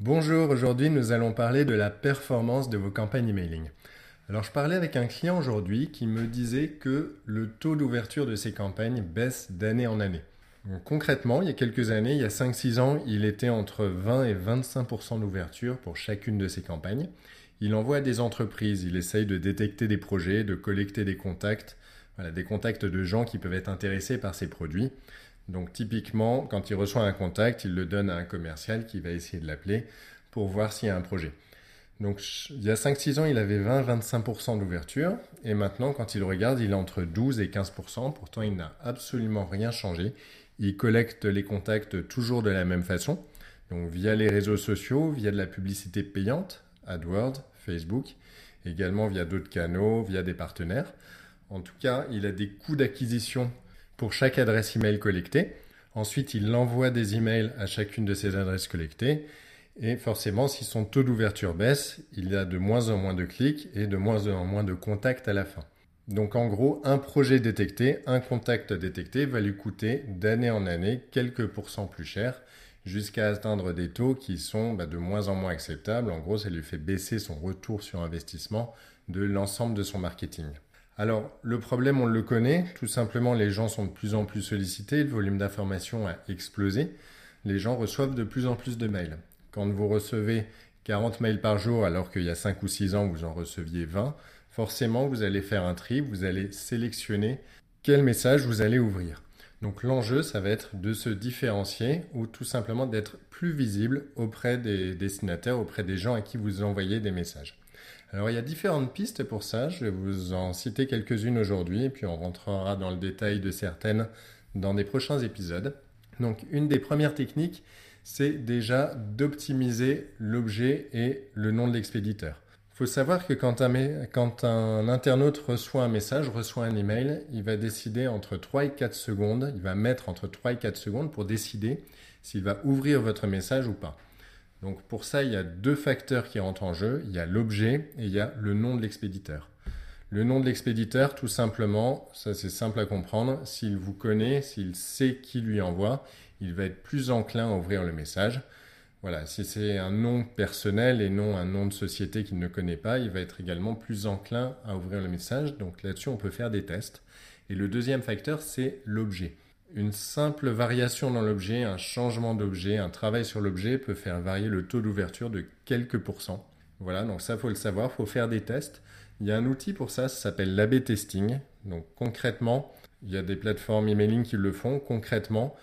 Bonjour, aujourd'hui nous allons parler de la performance de vos campagnes emailing. Alors je parlais avec un client aujourd'hui qui me disait que le taux d'ouverture de ses campagnes baisse d'année en année. concrètement, il y a quelques années, il y a 5-6 ans, il était entre 20 et 25% d'ouverture pour chacune de ses campagnes. Il envoie des entreprises, il essaye de détecter des projets, de collecter des contacts, des contacts de gens qui peuvent être intéressés par ses produits. Donc typiquement, quand il reçoit un contact, il le donne à un commercial qui va essayer de l'appeler pour voir s'il y a un projet. Donc il y a 5-6 ans, il avait 20-25% d'ouverture et maintenant quand il regarde, il est entre 12 et 15%. Pourtant, il n'a absolument rien changé. Il collecte les contacts toujours de la même façon, donc via les réseaux sociaux, via de la publicité payante, AdWords, Facebook, également via d'autres canaux, via des partenaires. En tout cas, il a des coûts d'acquisition pour chaque adresse email collectée. Ensuite, il envoie des emails à chacune de ces adresses collectées. Et forcément, si son taux d'ouverture baisse, il y a de moins en moins de clics et de moins en moins de contacts à la fin. Donc en gros, un projet détecté, un contact détecté va lui coûter d'année en année quelques pourcents plus cher jusqu'à atteindre des taux qui sont bah, de moins en moins acceptables. En gros, ça lui fait baisser son retour sur investissement de l'ensemble de son marketing. Alors, le problème, on le connaît. Tout simplement, les gens sont de plus en plus sollicités. Le volume d'informations a explosé. Les gens reçoivent de plus en plus de mails. Quand vous recevez 40 mails par jour alors qu'il y a 5 ou 6 ans, vous en receviez 20, forcément, vous allez faire un tri. Vous allez sélectionner quel message vous allez ouvrir. Donc l'enjeu, ça va être de se différencier ou tout simplement d'être plus visible auprès des destinataires, auprès des gens à qui vous envoyez des messages. Alors il y a différentes pistes pour ça, je vais vous en citer quelques-unes aujourd'hui et puis on rentrera dans le détail de certaines dans des prochains épisodes. Donc une des premières techniques, c'est déjà d'optimiser l'objet et le nom de l'expéditeur. Il faut savoir que quand un, internaute reçoit un message, reçoit un email, il va décider entre 3 et 4 secondes, il va mettre entre 3 et 4 secondes pour décider s'il va ouvrir votre message ou pas. Donc pour ça, il y a deux facteurs qui rentrent en jeu. Il y a l'objet et il y a le nom de l'expéditeur. Le nom de l'expéditeur, tout simplement, ça c'est simple à comprendre, s'il vous connaît, s'il sait qui lui envoie, il va être plus enclin à ouvrir le message. Voilà, si c'est un nom personnel et non un nom de société qu'il ne connaît pas, il va être également plus enclin à ouvrir le message. Donc là-dessus, on peut faire des tests. Et le deuxième facteur, c'est l'objet. Une simple variation dans l'objet, un changement d'objet, un travail sur l'objet peut faire varier le taux d'ouverture de quelques pourcents. Voilà, donc ça faut le savoir, faut faire des tests. Il y a un outil pour ça, ça s'appelle l'AB testing. Donc concrètement, il y a des plateformes emailing qui le font. Concrètement,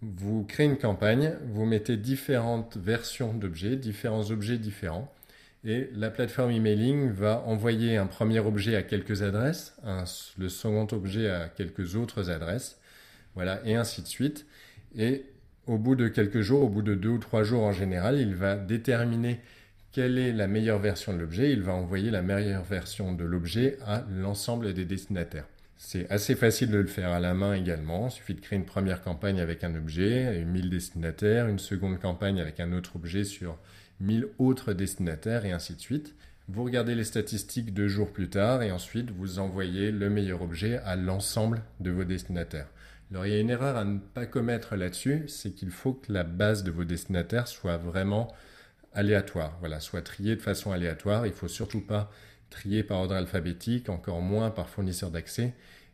vous créez une campagne, vous mettez différentes versions d'objets, différents objets différents, et la plateforme emailing va envoyer un premier objet à quelques adresses, le second objet à quelques autres adresses, voilà, et ainsi de suite. Et au bout de quelques jours, au bout de deux ou trois jours en général, il va déterminer quelle est la meilleure version de l'objet. Il va envoyer la meilleure version de l'objet à l'ensemble des destinataires. C'est assez facile de le faire à la main également. Il suffit de créer une première campagne avec un objet, 1000 destinataires, une seconde campagne avec un autre objet sur 1000 autres destinataires et ainsi de suite. Vous regardez les statistiques deux jours plus tard et ensuite vous envoyez le meilleur objet à l'ensemble de vos destinataires. Alors il y a une erreur à ne pas commettre là-dessus, c'est qu'il faut que la base de vos destinataires soit vraiment aléatoire, voilà, soit triée de façon aléatoire. Il ne faut surtout pas trier par ordre alphabétique, encore moins par fournisseur d'accès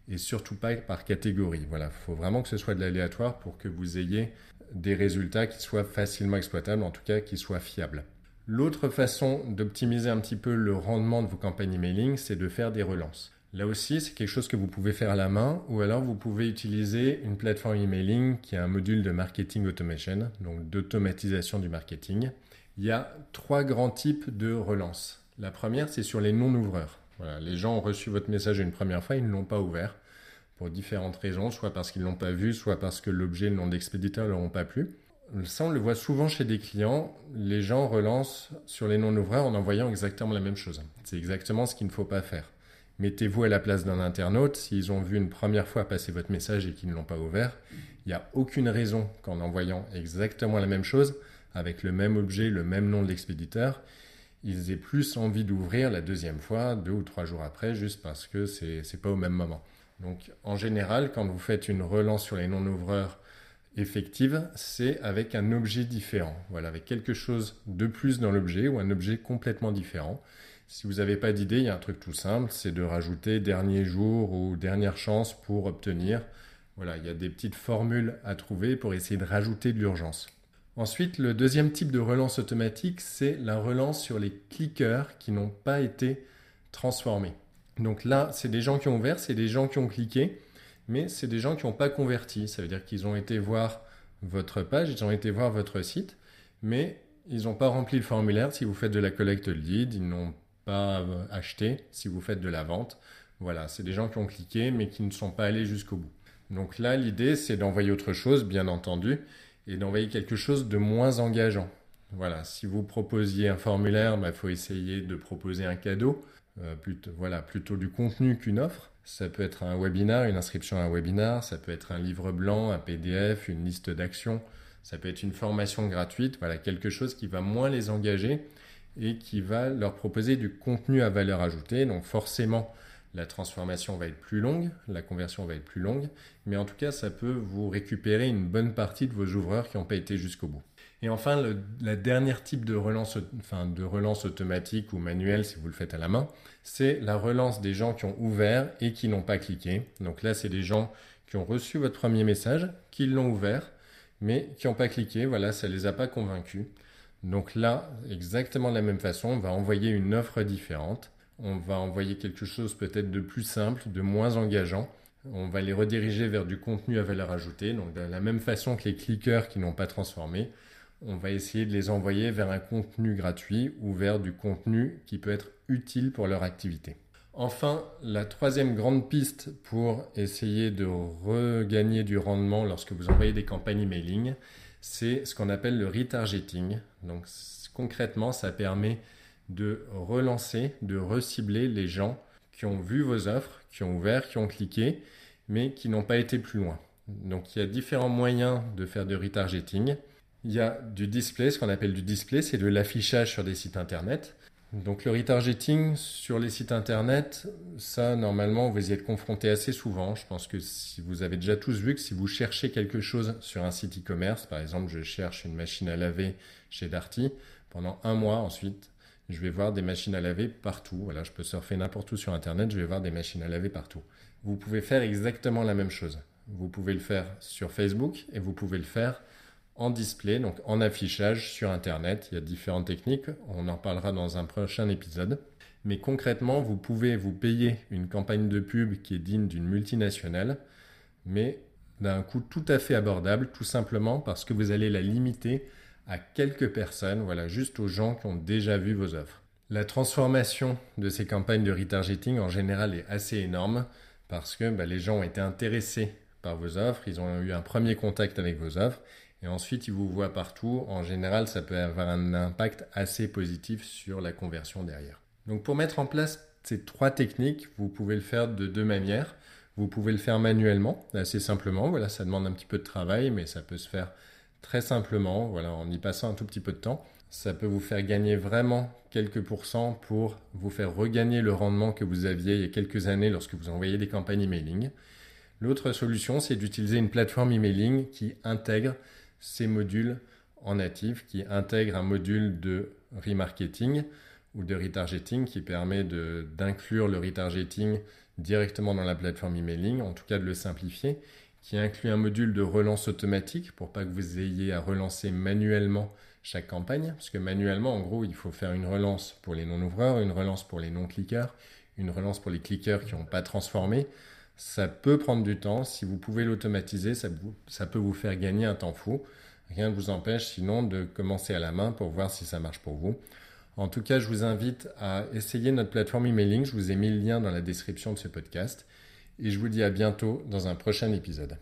et surtout pas par catégorie. Voilà, il faut vraiment que ce soit de l'aléatoire pour que vous ayez des résultats qui soient facilement exploitables, en tout cas qui soient fiables. L'autre façon d'optimiser un petit peu le rendement de vos campagnes emailing, c'est de faire des relances. Là aussi, c'est quelque chose que vous pouvez faire à la main ou alors vous pouvez utiliser une plateforme emailing qui a un module de marketing automation, donc d'automatisation du marketing. Il y a trois grands types de relances. La première, c'est sur les non-ouvreurs. Les gens ont reçu votre message une première fois, ils ne l'ont pas ouvert pour différentes raisons, soit parce qu'ils ne l'ont pas vu, soit parce que l'objet et le nom d'expéditeur ne leur pas plu. Ça, on le voit souvent chez des clients. Les gens relancent sur les non-ouvreurs en envoyant exactement la même chose. C'est exactement ce qu'il ne faut pas faire. Mettez-vous à la place d'un internaute. S'ils ont vu une première fois passer votre message et qu'ils ne l'ont pas ouvert, il n'y a aucune raison qu'en envoyant exactement la même chose, avec le même objet, le même nom de l'expéditeur, ils aient plus envie d'ouvrir la deuxième fois, deux ou trois jours après, juste parce que c'est n'est pas au même moment. Donc en général, quand vous faites une relance sur les non-ouvreurs effective, c'est avec un objet différent. Voilà, avec quelque chose de plus dans l'objet ou un objet complètement différent. Si vous n'avez pas d'idée, il y a un truc tout simple, c'est de rajouter dernier jour ou dernière chance pour obtenir. Voilà, il y a des petites formules à trouver pour essayer de rajouter de l'urgence. Ensuite, le deuxième type de relance automatique, c'est la relance sur les cliqueurs qui n'ont pas été transformés. Donc là, c'est des gens qui ont ouvert, c'est des gens qui ont cliqué, mais c'est des gens qui n'ont pas converti. Ça veut dire qu'ils ont été voir votre page, ils ont été voir votre site, mais ils n'ont pas rempli le formulaire si vous faites de la collecte lead, ils n'ont pas acheté si vous faites de la vente. Voilà, c'est des gens qui ont cliqué mais qui ne sont pas allés jusqu'au bout. Donc là, l'idée, c'est d'envoyer autre chose, bien entendu, et d'envoyer quelque chose de moins engageant. Voilà, si vous proposiez un formulaire, il bah, faut essayer de proposer un cadeau, euh, plutôt, voilà, plutôt du contenu qu'une offre. Ça peut être un webinar, une inscription à un webinar, ça peut être un livre blanc, un PDF, une liste d'actions, ça peut être une formation gratuite, voilà, quelque chose qui va moins les engager et qui va leur proposer du contenu à valeur ajoutée. Donc forcément, la transformation va être plus longue, la conversion va être plus longue, mais en tout cas, ça peut vous récupérer une bonne partie de vos ouvreurs qui n'ont pas été jusqu'au bout. Et enfin, le la dernière type de relance, enfin, de relance automatique ou manuelle, si vous le faites à la main, c'est la relance des gens qui ont ouvert et qui n'ont pas cliqué. Donc là, c'est des gens qui ont reçu votre premier message, qui l'ont ouvert, mais qui n'ont pas cliqué. Voilà, ça ne les a pas convaincus. Donc là, exactement de la même façon, on va envoyer une offre différente on va envoyer quelque chose peut-être de plus simple, de moins engageant. On va les rediriger vers du contenu à valeur ajoutée. Donc de la même façon que les cliqueurs qui n'ont pas transformé, on va essayer de les envoyer vers un contenu gratuit ou vers du contenu qui peut être utile pour leur activité. Enfin, la troisième grande piste pour essayer de regagner du rendement lorsque vous envoyez des campagnes emailing, c'est ce qu'on appelle le retargeting. Donc concrètement, ça permet de relancer, de recibler les gens qui ont vu vos offres, qui ont ouvert, qui ont cliqué, mais qui n'ont pas été plus loin. Donc il y a différents moyens de faire du retargeting. Il y a du display, ce qu'on appelle du display, c'est de l'affichage sur des sites internet. Donc le retargeting sur les sites internet, ça normalement vous y êtes confronté assez souvent. Je pense que si vous avez déjà tous vu que si vous cherchez quelque chose sur un site e-commerce, par exemple je cherche une machine à laver chez Darty, pendant un mois ensuite je vais voir des machines à laver partout. Voilà, je peux surfer n'importe où sur Internet, je vais voir des machines à laver partout. Vous pouvez faire exactement la même chose. Vous pouvez le faire sur Facebook et vous pouvez le faire en display, donc en affichage sur Internet. Il y a différentes techniques, on en parlera dans un prochain épisode. Mais concrètement, vous pouvez vous payer une campagne de pub qui est digne d'une multinationale, mais d'un coût tout à fait abordable, tout simplement parce que vous allez la limiter à quelques personnes, voilà, juste aux gens qui ont déjà vu vos offres. La transformation de ces campagnes de retargeting en général est assez énorme parce que bah, les gens ont été intéressés par vos offres, ils ont eu un premier contact avec vos offres et ensuite ils vous voient partout. En général, ça peut avoir un impact assez positif sur la conversion derrière. Donc pour mettre en place ces trois techniques, vous pouvez le faire de deux manières. Vous pouvez le faire manuellement, assez simplement. Voilà, ça demande un petit peu de travail, mais ça peut se faire très simplement, voilà, en y passant un tout petit peu de temps. Ça peut vous faire gagner vraiment quelques pourcents pour vous faire regagner le rendement que vous aviez il y a quelques années lorsque vous envoyez des campagnes emailing. L'autre solution, c'est d'utiliser une plateforme emailing qui intègre ces modules en natif, qui intègre un module de remarketing ou de retargeting qui permet d'inclure le retargeting directement dans la plateforme emailing, en tout cas de le simplifier, qui inclut un module de relance automatique pour pas que vous ayez à relancer manuellement chaque campagne, parce que manuellement, en gros, il faut faire une relance pour les non-ouvreurs, une relance pour les non-cliqueurs, une relance pour les cliqueurs qui n'ont pas transformé. Ça peut prendre du temps. Si vous pouvez l'automatiser, ça, peut vous faire gagner un temps fou. Rien ne vous empêche sinon de commencer à la main pour voir si ça marche pour vous. En tout cas, je vous invite à essayer notre plateforme emailing. Je vous ai mis le lien dans la description de ce podcast et je vous dis à bientôt dans un prochain épisode.